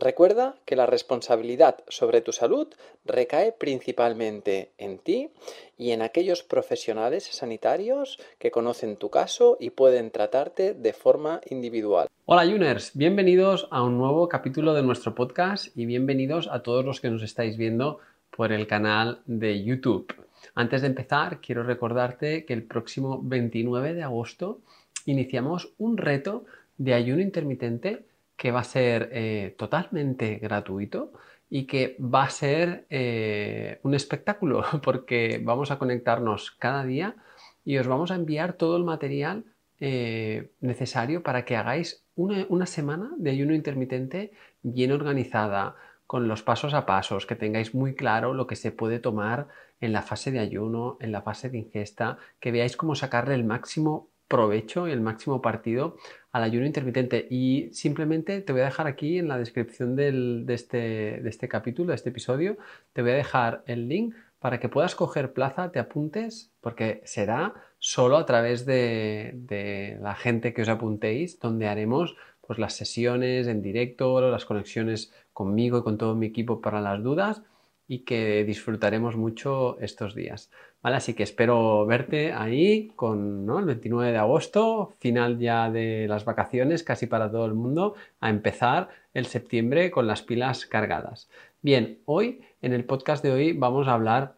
Recuerda que la responsabilidad sobre tu salud recae principalmente en ti y en aquellos profesionales sanitarios que conocen tu caso y pueden tratarte de forma individual. Hola Juners, bienvenidos a un nuevo capítulo de nuestro podcast y bienvenidos a todos los que nos estáis viendo por el canal de YouTube. Antes de empezar, quiero recordarte que el próximo 29 de agosto iniciamos un reto de ayuno intermitente que va a ser eh, totalmente gratuito y que va a ser eh, un espectáculo porque vamos a conectarnos cada día y os vamos a enviar todo el material eh, necesario para que hagáis una, una, semana de ayuno intermitente bien organizada, con los pasos a pasos, que tengáis muy claro lo que se puede tomar en la fase de ayuno, en la fase de ingesta, que veáis cómo sacarle el máximo provecho y el máximo partido al ayuno intermitente. Y simplemente te voy a dejar aquí en la descripción de, este, de este capítulo, de este episodio, te voy a dejar el link para que puedas coger plaza, te apuntes, porque será solo a través de, la gente que os apuntéis, donde haremos pues, las sesiones en directo, las conexiones conmigo y con todo mi equipo para las dudas y que disfrutaremos mucho estos días. ¿Vale? Así que espero verte ahí con el 29 de agosto, final ya de las vacaciones, casi para todo el mundo, a empezar el septiembre con las pilas cargadas. Bien, hoy, en el podcast de hoy, vamos a hablar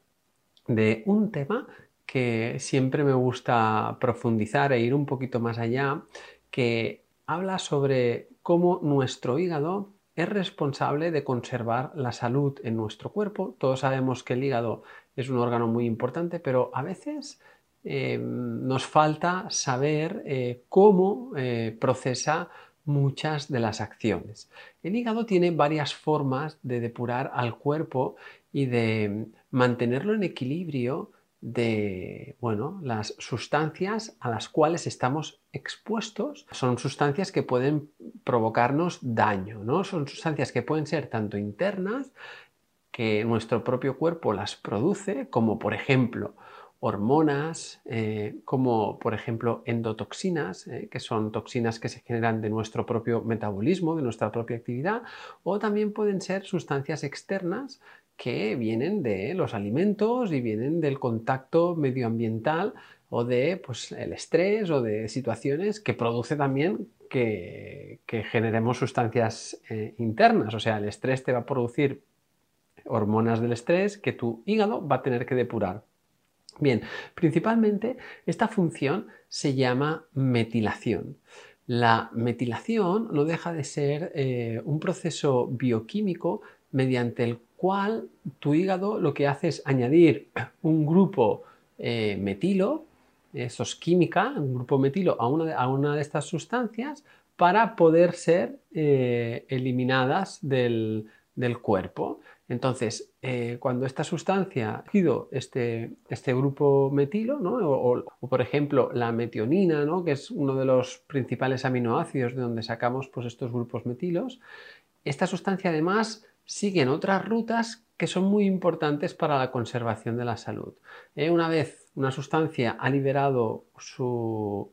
de un tema que siempre me gusta profundizar e ir un poquito más allá, que habla sobre cómo nuestro hígado es responsable de conservar la salud en nuestro cuerpo. Todos sabemos que el hígado es un órgano muy importante, pero a veces eh, nos falta saber eh, cómo eh, procesa muchas de las acciones. El hígado tiene varias formas de depurar al cuerpo y de mantenerlo en equilibrio de bueno, las sustancias a las cuales estamos expuestos. Son sustancias que pueden provocarnos daño, ¿no? Son sustancias que pueden ser tanto internas, que nuestro propio cuerpo las produce, como por ejemplo hormonas, eh, como por ejemplo endotoxinas, eh, que son toxinas que se generan de nuestro propio metabolismo, de nuestra propia actividad, o también pueden ser sustancias externas que vienen de los alimentos y vienen del contacto medioambiental o de pues, el estrés o de situaciones que produce también que, generemos sustancias eh, internas. O sea, el estrés te va a producir hormonas del estrés que tu hígado va a tener que depurar. Bien, principalmente esta función se llama metilación. La metilación no deja de ser eh, un proceso bioquímico mediante el cual tu hígado lo que hace es añadir un grupo eh, metilo, eso es química, un grupo metilo a una, de estas sustancias para poder ser eh, eliminadas del, cuerpo. Entonces, eh, cuando esta sustancia ha sido este, este grupo metilo, o, por ejemplo la metionina, ¿no? que es uno de los principales aminoácidos de donde sacamos pues, estos grupos metilos, esta sustancia además siguen otras rutas que son muy importantes para la conservación de la salud. Eh, una vez una sustancia ha liberado su,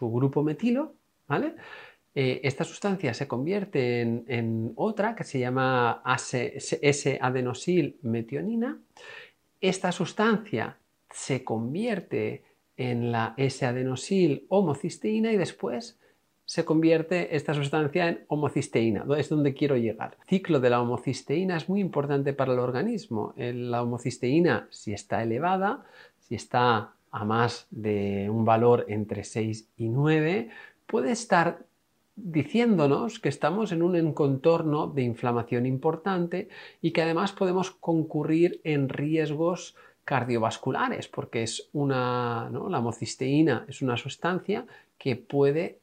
grupo metilo, ¿vale? Eh, esta sustancia se convierte en, otra que se llama S-adenosil metionina. Esta sustancia se convierte en la S-adenosil homocisteína y después se convierte esta sustancia en homocisteína. Es donde quiero llegar. El ciclo de la homocisteína es muy importante para el organismo. La homocisteína, si está elevada, si está a más de un valor entre 6 y 9, puede estar diciéndonos que estamos en un contorno de inflamación importante y que además podemos concurrir en riesgos cardiovasculares, porque es una, la homocisteína es una sustancia que puede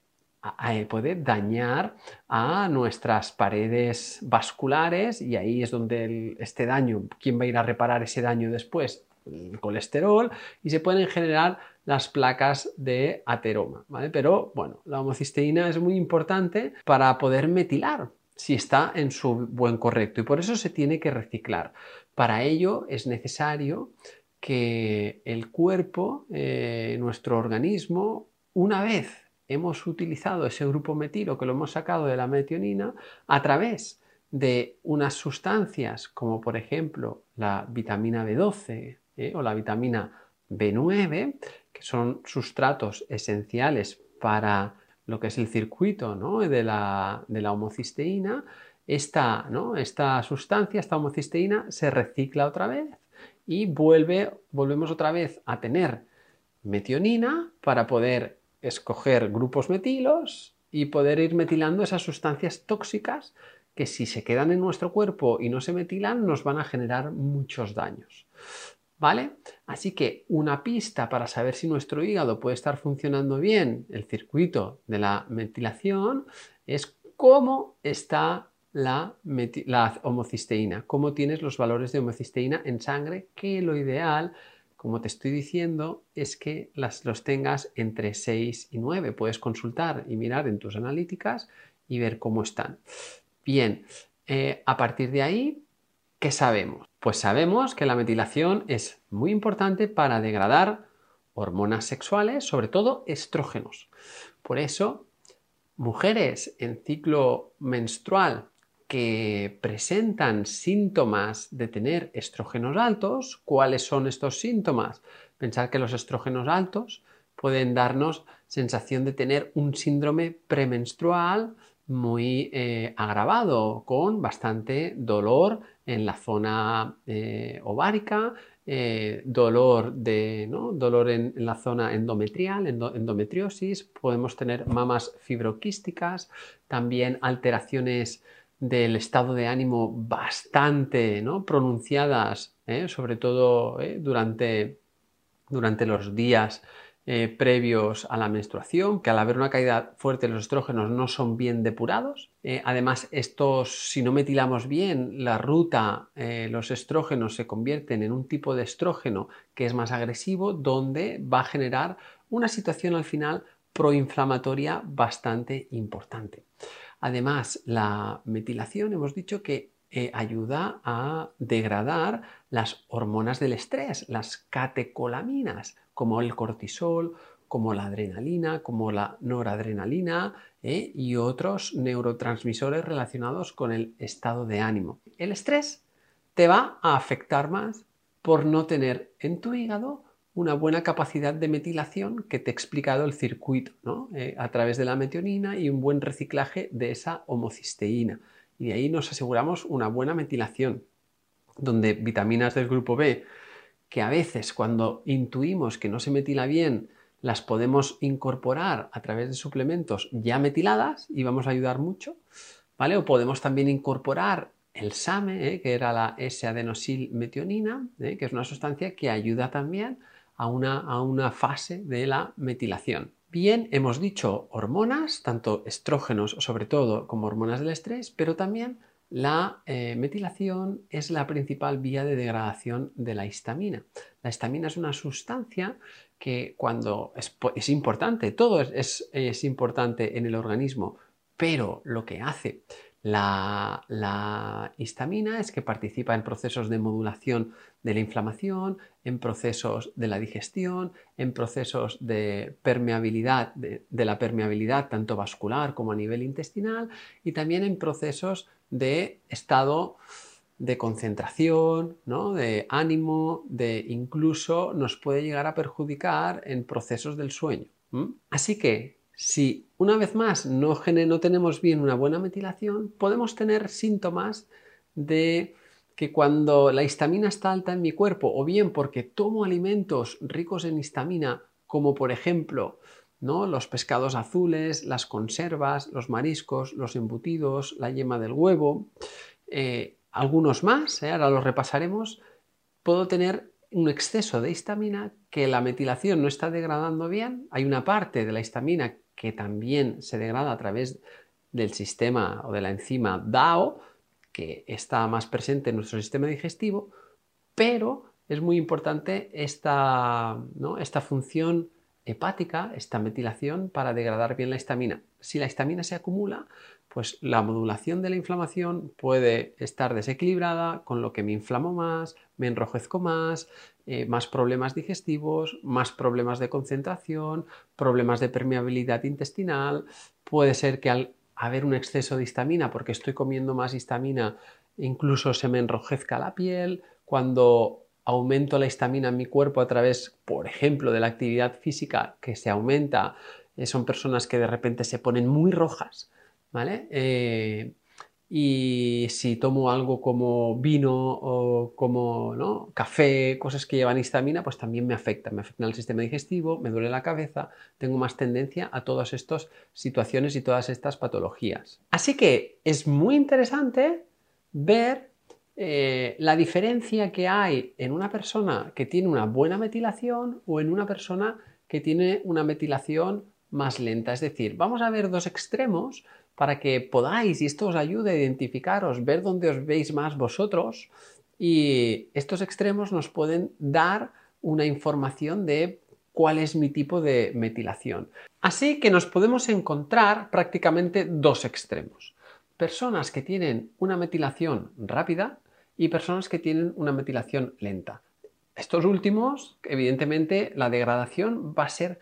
puede dañar a nuestras paredes vasculares y ahí es donde este daño, ¿quién va a ir a reparar ese daño después? El colesterol y se pueden generar las placas de ateroma. Pero bueno, la homocisteína es muy importante para poder metilar si está en su buen correcto y por eso se tiene que reciclar. Para ello es necesario que el cuerpo, eh, nuestro organismo, una vez hemos utilizado ese grupo metilo que lo hemos sacado de la metionina a través de unas sustancias como por ejemplo la vitamina B12 ¿eh? o la vitamina B9, que son sustratos esenciales para lo que es el circuito de, la, homocisteína, esta, esta sustancia, esta homocisteína, se recicla otra vez y vuelve, volvemos otra vez a tener metionina para poder escoger grupos metilos y poder ir metilando esas sustancias tóxicas que si se quedan en nuestro cuerpo y no se metilan nos van a generar muchos daños. ¿Vale? Así que una pista para saber si nuestro hígado puede estar funcionando bien, el circuito de la metilación, es cómo está la, homocisteína, cómo tienes los valores de homocisteína en sangre, que lo ideal como te estoy diciendo, es que las, los tengas entre 6 y 9. Puedes consultar y mirar en tus analíticas y ver cómo están. Bien, eh, a partir de ahí, ¿qué sabemos? Pues sabemos que la metilación es muy importante para degradar hormonas sexuales, sobre todo estrógenos. Por eso, mujeres en ciclo menstrual que presentan síntomas de tener estrógenos altos. ¿Cuáles son estos síntomas? Pensar que los estrógenos altos pueden darnos sensación de tener un síndrome premenstrual muy eh, agravado, con bastante dolor en la zona eh, ovárica, eh, dolor, de, dolor en, la zona endometrial, endometriosis, podemos tener mamas fibroquísticas, también alteraciones del estado de ánimo bastante ¿no? pronunciadas, ¿eh? sobre todo ¿eh? durante, durante, los días eh, previos a la menstruación, que al haber una caída fuerte los estrógenos no son bien depurados. además, estos, si no metilamos bien la ruta, los estrógenos se convierten en un tipo de estrógeno que es más agresivo, donde va a generar una situación al final proinflamatoria bastante importante. Además, la metilación hemos dicho que eh, ayuda a degradar las hormonas del estrés, las catecolaminas, como el cortisol, como la adrenalina, como la noradrenalina eh, y otros neurotransmisores relacionados con el estado de ánimo. El estrés te va a afectar más por no tener en tu hígado una buena capacidad de metilación que te he explicado el circuito, eh, a través de la metionina y un buen reciclaje de esa homocisteína. Y ahí nos aseguramos una buena metilación, donde vitaminas del grupo B, que a veces cuando intuimos que no se metila bien, las podemos incorporar a través de suplementos ya metiladas y vamos a ayudar mucho, ¿vale? O podemos también incorporar el SAME, ¿eh? que era la S-adenosilmetionina, ¿eh? que es una sustancia que ayuda también a una, fase de la metilación. Bien, hemos dicho hormonas, tanto estrógenos sobre todo como hormonas del estrés, pero también la eh, metilación es la principal vía de degradación de la histamina. La histamina es una sustancia que cuando es, importante, todo es importante en el organismo, pero lo que hace la, histamina es que participa en procesos de modulación de la inflamación, en procesos de la digestión, en procesos de permeabilidad, de, la permeabilidad tanto vascular como a nivel intestinal y también en procesos de estado de concentración, de ánimo, de incluso nos puede llegar a perjudicar en procesos del sueño. Así que Si una vez más no, tenemos bien una buena metilación, podemos tener síntomas de que cuando la histamina está alta en mi cuerpo, o bien porque tomo alimentos ricos en histamina, como por ejemplo ¿no? los pescados azules, las conservas, los mariscos, los embutidos, la yema del huevo, eh, algunos más, ¿eh? ahora los repasaremos, puedo tener un exceso de histamina que la metilación no está degradando bien. Hay una parte de la histamina que también se degrada a través del sistema o de la enzima DAO, que está más presente en nuestro sistema digestivo, pero es muy importante esta, esta función hepática, esta metilación, para degradar bien la histamina. Si la histamina se acumula, pues la modulación de la inflamación puede estar desequilibrada, con lo que me inflamo más, me enrojezco más, eh, más problemas digestivos, más problemas de concentración, problemas de permeabilidad intestinal. Puede ser que al haber un exceso de histamina, porque estoy comiendo más histamina, incluso se me enrojezca la piel, cuando aumento la histamina en mi cuerpo a través, por ejemplo, de la actividad física que se aumenta, eh, son personas que de repente se ponen muy rojas, ¿vale? Eh, y si tomo algo como vino o como ¿no? café, cosas que llevan histamina, pues también me afecta. Me afecta el sistema digestivo, me duele la cabeza, tengo más tendencia a todas estas situaciones y todas estas patologías. Así que es muy interesante ver eh, la diferencia que hay en una persona que tiene una buena metilación o en una persona que tiene una metilación más lenta. Es decir, vamos a ver dos extremos para que podáis, y esto os ayude a identificaros, ver dónde os veis más vosotros, y estos extremos nos pueden dar una información de cuál es mi tipo de metilación. Así que nos podemos encontrar prácticamente dos extremos. Personas que tienen una metilación rápida y personas que tienen una metilación lenta. Estos últimos, evidentemente, la degradación va a ser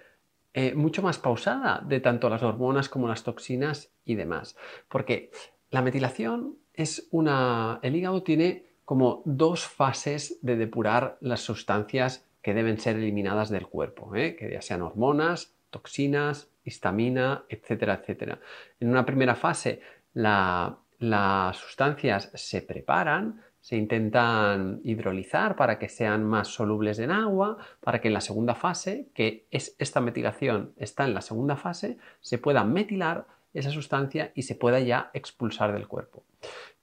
eh, mucho más pausada de tanto las hormonas como las toxinas y demás. Porque la metilación es una... El hígado tiene como dos fases de depurar las sustancias que deben ser eliminadas del cuerpo, ¿eh? que ya sean hormonas, toxinas, histamina, etcétera, etcétera. En una primera fase las sustancias se preparan, se intentan hidrolizar para que sean más solubles en agua, para que en la segunda fase, que es esta metilación está en la segunda fase, se pueda metilar esa sustancia y se pueda ya expulsar del cuerpo.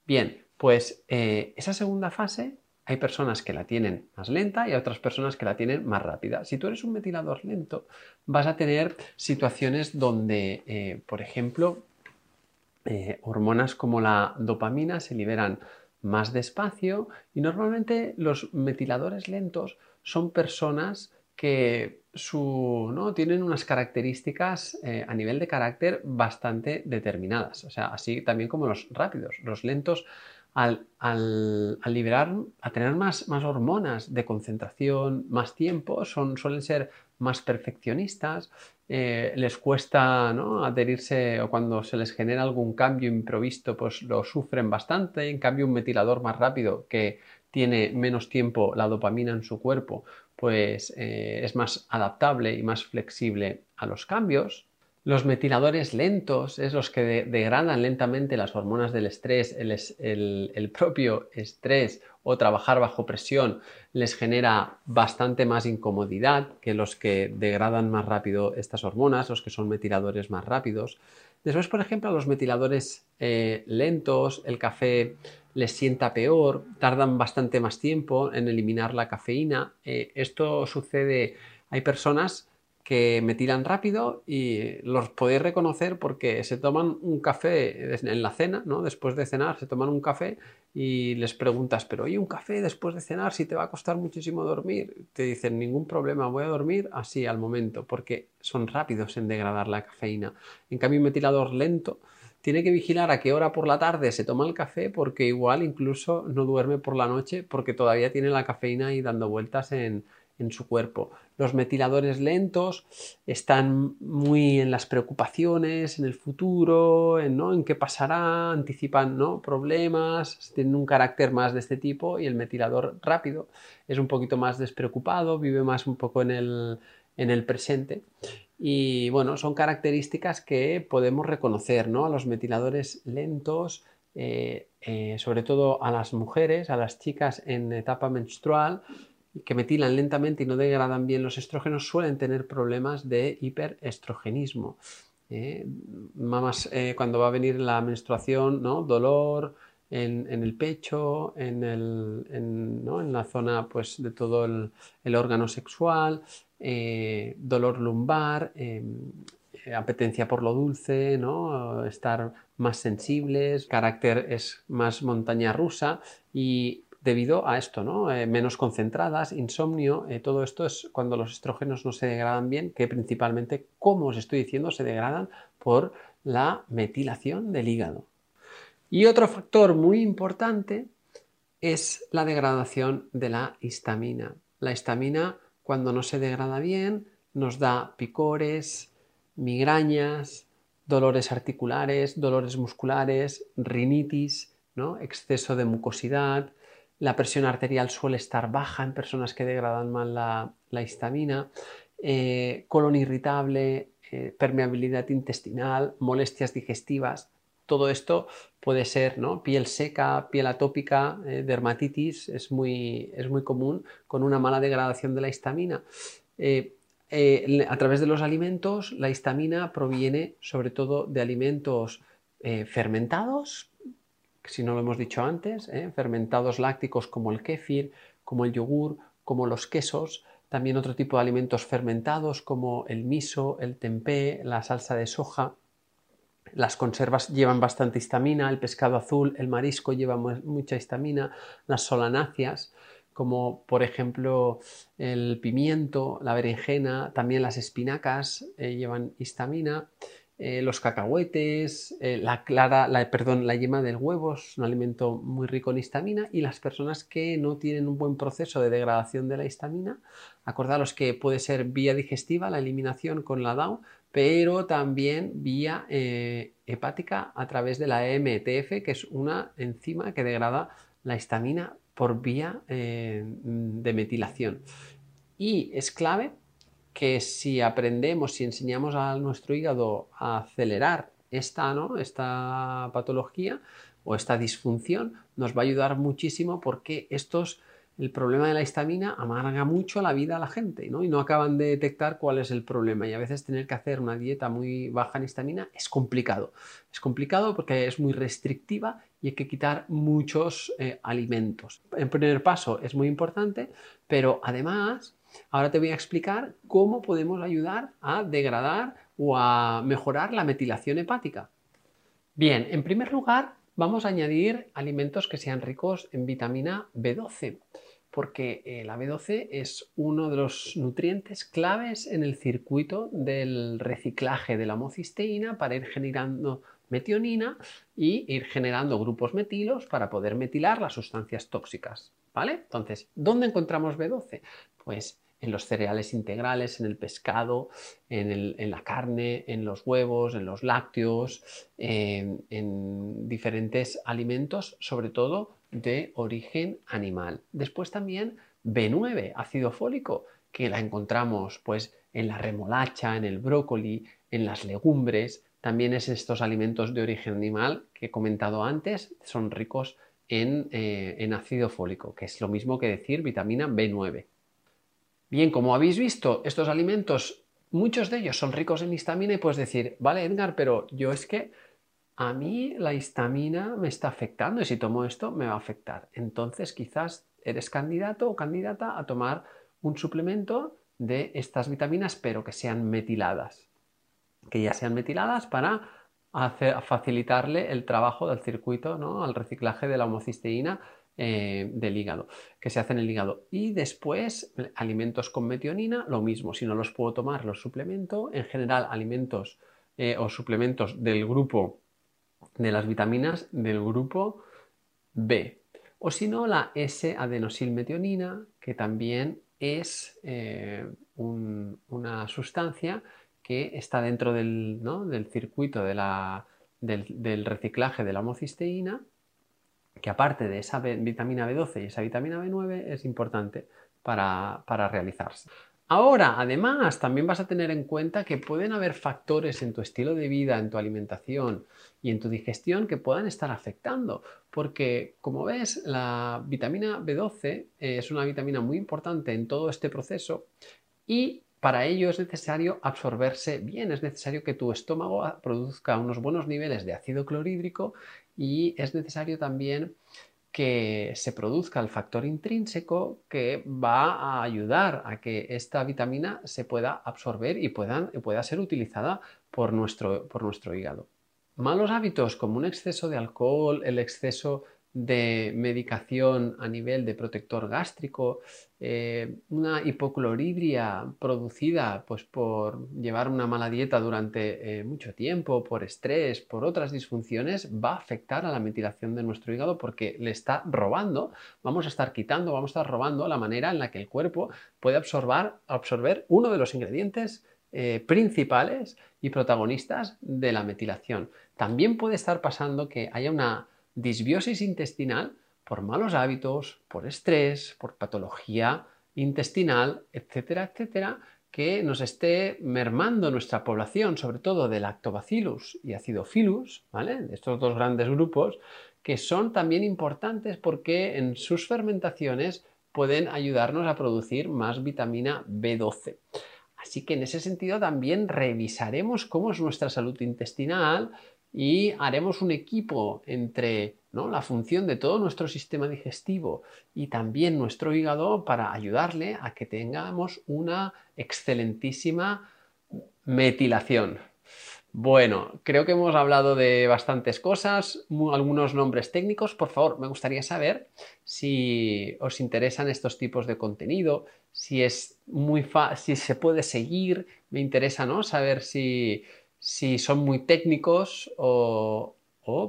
Bien, pues eh, esa segunda fase hay personas que la tienen más lenta y otras personas que la tienen más rápida. Si tú eres un metilador lento, vas a tener situaciones donde, eh, por ejemplo, eh, hormonas como la dopamina se liberan más despacio y normalmente los metiladores lentos son personas que su, ¿no? tienen unas características eh, a nivel de carácter bastante determinadas. O sea, así también como los rápidos. Los lentos, al, al, liberar, a tener más, más, hormonas de concentración, más tiempo, son, suelen ser más perfeccionistas, eh, les cuesta ¿no? adherirse o cuando se les genera algún cambio improvisto, pues lo sufren bastante. En cambio, un metilador más rápido que tiene menos tiempo la dopamina en su cuerpo, pues eh, es más adaptable y más flexible a los cambios. Los metiladores lentos es los que degradan lentamente las hormonas del estrés, el, propio estrés o trabajar bajo presión les genera bastante más incomodidad que los que degradan más rápido estas hormonas, los que son metiladores más rápidos. Después, por ejemplo, los metiladores eh, lentos, el café les sienta peor, tardan bastante más tiempo en eliminar la cafeína. Eh, esto sucede, hay personas que me tiran rápido y los podéis reconocer porque se toman un café en la cena, ¿no? Después de cenar se toman un café y les preguntas, pero ¿y un café después de cenar si te va a costar muchísimo dormir? Te dicen, ningún problema, voy a dormir así al momento, porque son rápidos en degradar la cafeína. En cambio, un metilador lento tiene que vigilar a qué hora por la tarde se toma el café porque igual incluso no duerme por la noche porque todavía tiene la cafeína ahí dando vueltas en, en su cuerpo. Los metiladores lentos están muy en las preocupaciones, en el futuro, en, ¿no? en qué pasará, anticipan ¿no? problemas, tienen un carácter más de este tipo y el metilador rápido es un poquito más despreocupado, vive más un poco en el, en el presente y bueno, son características que podemos reconocer, ¿no? A los metiladores lentos, eh, eh, sobre todo a las mujeres, a las chicas en etapa menstrual, que metilan lentamente y no degradan bien los estrógenos, suelen tener problemas de hiperestrogenismo. ¿eh? Mamás, cuando va a venir la menstruación, ¿no? Dolor, en, el pecho, en, el, en, la zona pues, de todo el órgano sexual, eh, dolor lumbar, eh, apetencia por lo dulce, ¿no? estar más sensibles, carácter es más montaña rusa y debido a esto, ¿no? Eh, menos concentradas, insomnio, todo esto es cuando los estrógenos no se degradan bien, que principalmente, como os estoy diciendo, se degradan por la metilación del hígado. Y otro factor muy importante es la degradación de la histamina. La histamina cuando no se degrada bien, nos da picores, migrañas, dolores articulares, dolores musculares, rinitis, ¿no? exceso de mucosidad. La presión arterial suele estar baja en personas que degradan mal la, histamina, eh, colon irritable, eh, permeabilidad intestinal, molestias digestivas. Todo esto puede ser ¿no? piel seca, piel atópica, eh, dermatitis, es muy, es muy, común con una mala degradación de la histamina. A través de los alimentos, la histamina proviene sobre todo de alimentos fermentados, si no lo hemos dicho antes, fermentados lácticos como el kéfir, como el yogur, como los quesos, también otro tipo de alimentos fermentados como el miso, el tempeh, la salsa de soja. Las conservas llevan bastante histamina, el pescado azul, el marisco lleva mucha histamina, las solanáceas, como por ejemplo el pimiento, la berenjena, también las espinacas eh, llevan histamina, eh, los cacahuetes, eh, la clara, la, perdón, la yema del huevo es un alimento muy rico en histamina y las personas que no tienen un buen proceso de degradación de la histamina, acordaros que puede ser vía digestiva, la eliminación con la DAO, pero también vía eh, hepática a través de la EMTF, que es una enzima que degrada la histamina por vía de metilación. Y es clave que si aprendemos, si enseñamos a nuestro hígado a acelerar esta, ¿no? esta patología o esta disfunción, nos va a ayudar muchísimo porque estos el problema de la histamina amarga mucho la vida a la gente ¿no? y no acaban de detectar cuál es el problema. Y a veces tener que hacer una dieta muy baja en histamina es complicado. Es complicado porque es muy restrictiva y hay que quitar muchos eh, alimentos. En primer paso es muy importante, pero además ahora te voy a explicar cómo podemos ayudar a degradar o a mejorar la metilación hepática. Bien, en primer lugar Vamos a añadir alimentos que sean ricos en vitamina B12, porque eh, la B12 es uno de los nutrientes claves en el circuito del reciclaje de la homocisteína para ir generando metionina y ir generando grupos metilos para poder metilar las sustancias tóxicas. ¿Vale? Entonces, ¿dónde encontramos B12? Pues en los cereales integrales, en el pescado, en, la carne, en los huevos, en los lácteos, en diferentes alimentos, sobre todo de origen animal. Después también B9, ácido fólico, que la encontramos pues en la remolacha, en el brócoli, en las legumbres. También es estos alimentos de origen animal que he comentado antes, son ricos en, eh, en ácido fólico, que es lo mismo que decir vitamina B9. Bien, como habéis visto, estos alimentos, muchos de ellos son ricos en histamina y puedes decir, vale Edgar, pero yo es que a mí la histamina me está afectando y si tomo esto me va a afectar. Entonces quizás eres candidato o candidata a tomar un suplemento de estas vitaminas, pero que sean metiladas. Que ya sean metiladas para facilitarle el trabajo del circuito, ¿no? al reciclaje de la homocisteína eh, del hígado, que se hace en el hígado. Y después, alimentos con metionina, lo mismo. Si no los puedo tomar, los suplemento. En general, alimentos eh, o suplementos del grupo de las vitaminas del grupo B. O si no, la S-adenosilmetionina, que también es eh, una sustancia que está dentro del, circuito del, reciclaje de la homocisteína que aparte de esa vitamina B12 y esa vitamina B9 es importante para, realizarse. Ahora, además, también vas a tener en cuenta que pueden haber factores en tu estilo de vida, en tu alimentación y en tu digestión que puedan estar afectando. Porque, como ves, la vitamina B12 es una vitamina muy importante en todo este proceso y para ello es necesario absorberse bien, es necesario que tu estómago produzca unos buenos niveles de ácido clorhídrico y es necesario también que se produzca el factor intrínseco que va a ayudar a que esta vitamina se pueda absorber y pueda, pueda ser utilizada por nuestro, por nuestro hígado. Malos hábitos como un exceso de alcohol, el exceso de medicación a nivel de protector gástrico, eh, una hipocloridria producida pues, por llevar una mala dieta durante eh, mucho tiempo, por estrés, por otras disfunciones, va a afectar a la metilación de nuestro hígado porque le está robando, vamos a estar quitando, vamos a estar robando la manera en la que el cuerpo puede absorber, absorber uno de los ingredientes eh, principales y protagonistas de la metilación. También puede estar pasando que haya una disbiosis intestinal por malos hábitos, por estrés, por patología intestinal, etcétera, etcétera, que nos esté mermando nuestra población, sobre todo de lactobacillus y acidophilus, ¿vale? De estos dos grandes grupos, que son también importantes porque en sus fermentaciones pueden ayudarnos a producir más vitamina B12. Así que en ese sentido también revisaremos cómo es nuestra salud intestinal, y haremos un equipo entre la función de todo nuestro sistema digestivo y también nuestro hígado para ayudarle a que tengamos una excelentísima metilación. Bueno, creo que hemos hablado de bastantes cosas, algunos nombres técnicos. Por favor, me gustaría saber si os interesan estos tipos de contenido, si es muy si se puede seguir. Me interesa ¿no? saber si, si son muy técnicos o,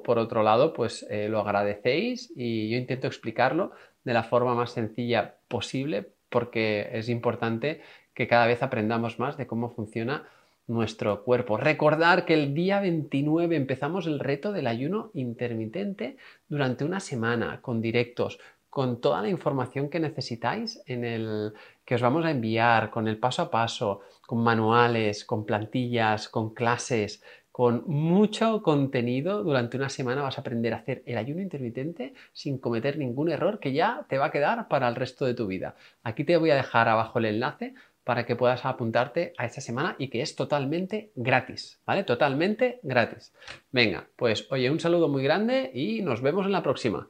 por otro lado, pues eh, lo agradecéis y yo intento explicarlo de la forma más sencilla posible porque es importante que cada vez aprendamos más de cómo funciona nuestro cuerpo. Recordar que el día 29 empezamos el reto del ayuno intermitente durante una semana con directos, con toda la información que necesitáis en el que os vamos a enviar, con el paso a paso, con manuales, con plantillas, con clases, con mucho contenido. Durante una semana vas a aprender a hacer el ayuno intermitente sin cometer ningún error que ya te va a quedar para el resto de tu vida. Aquí te voy a dejar abajo el enlace para que puedas apuntarte a esta semana y que es totalmente gratis, ¿vale? Totalmente gratis. Venga, pues oye, un saludo muy grande y nos vemos en la próxima.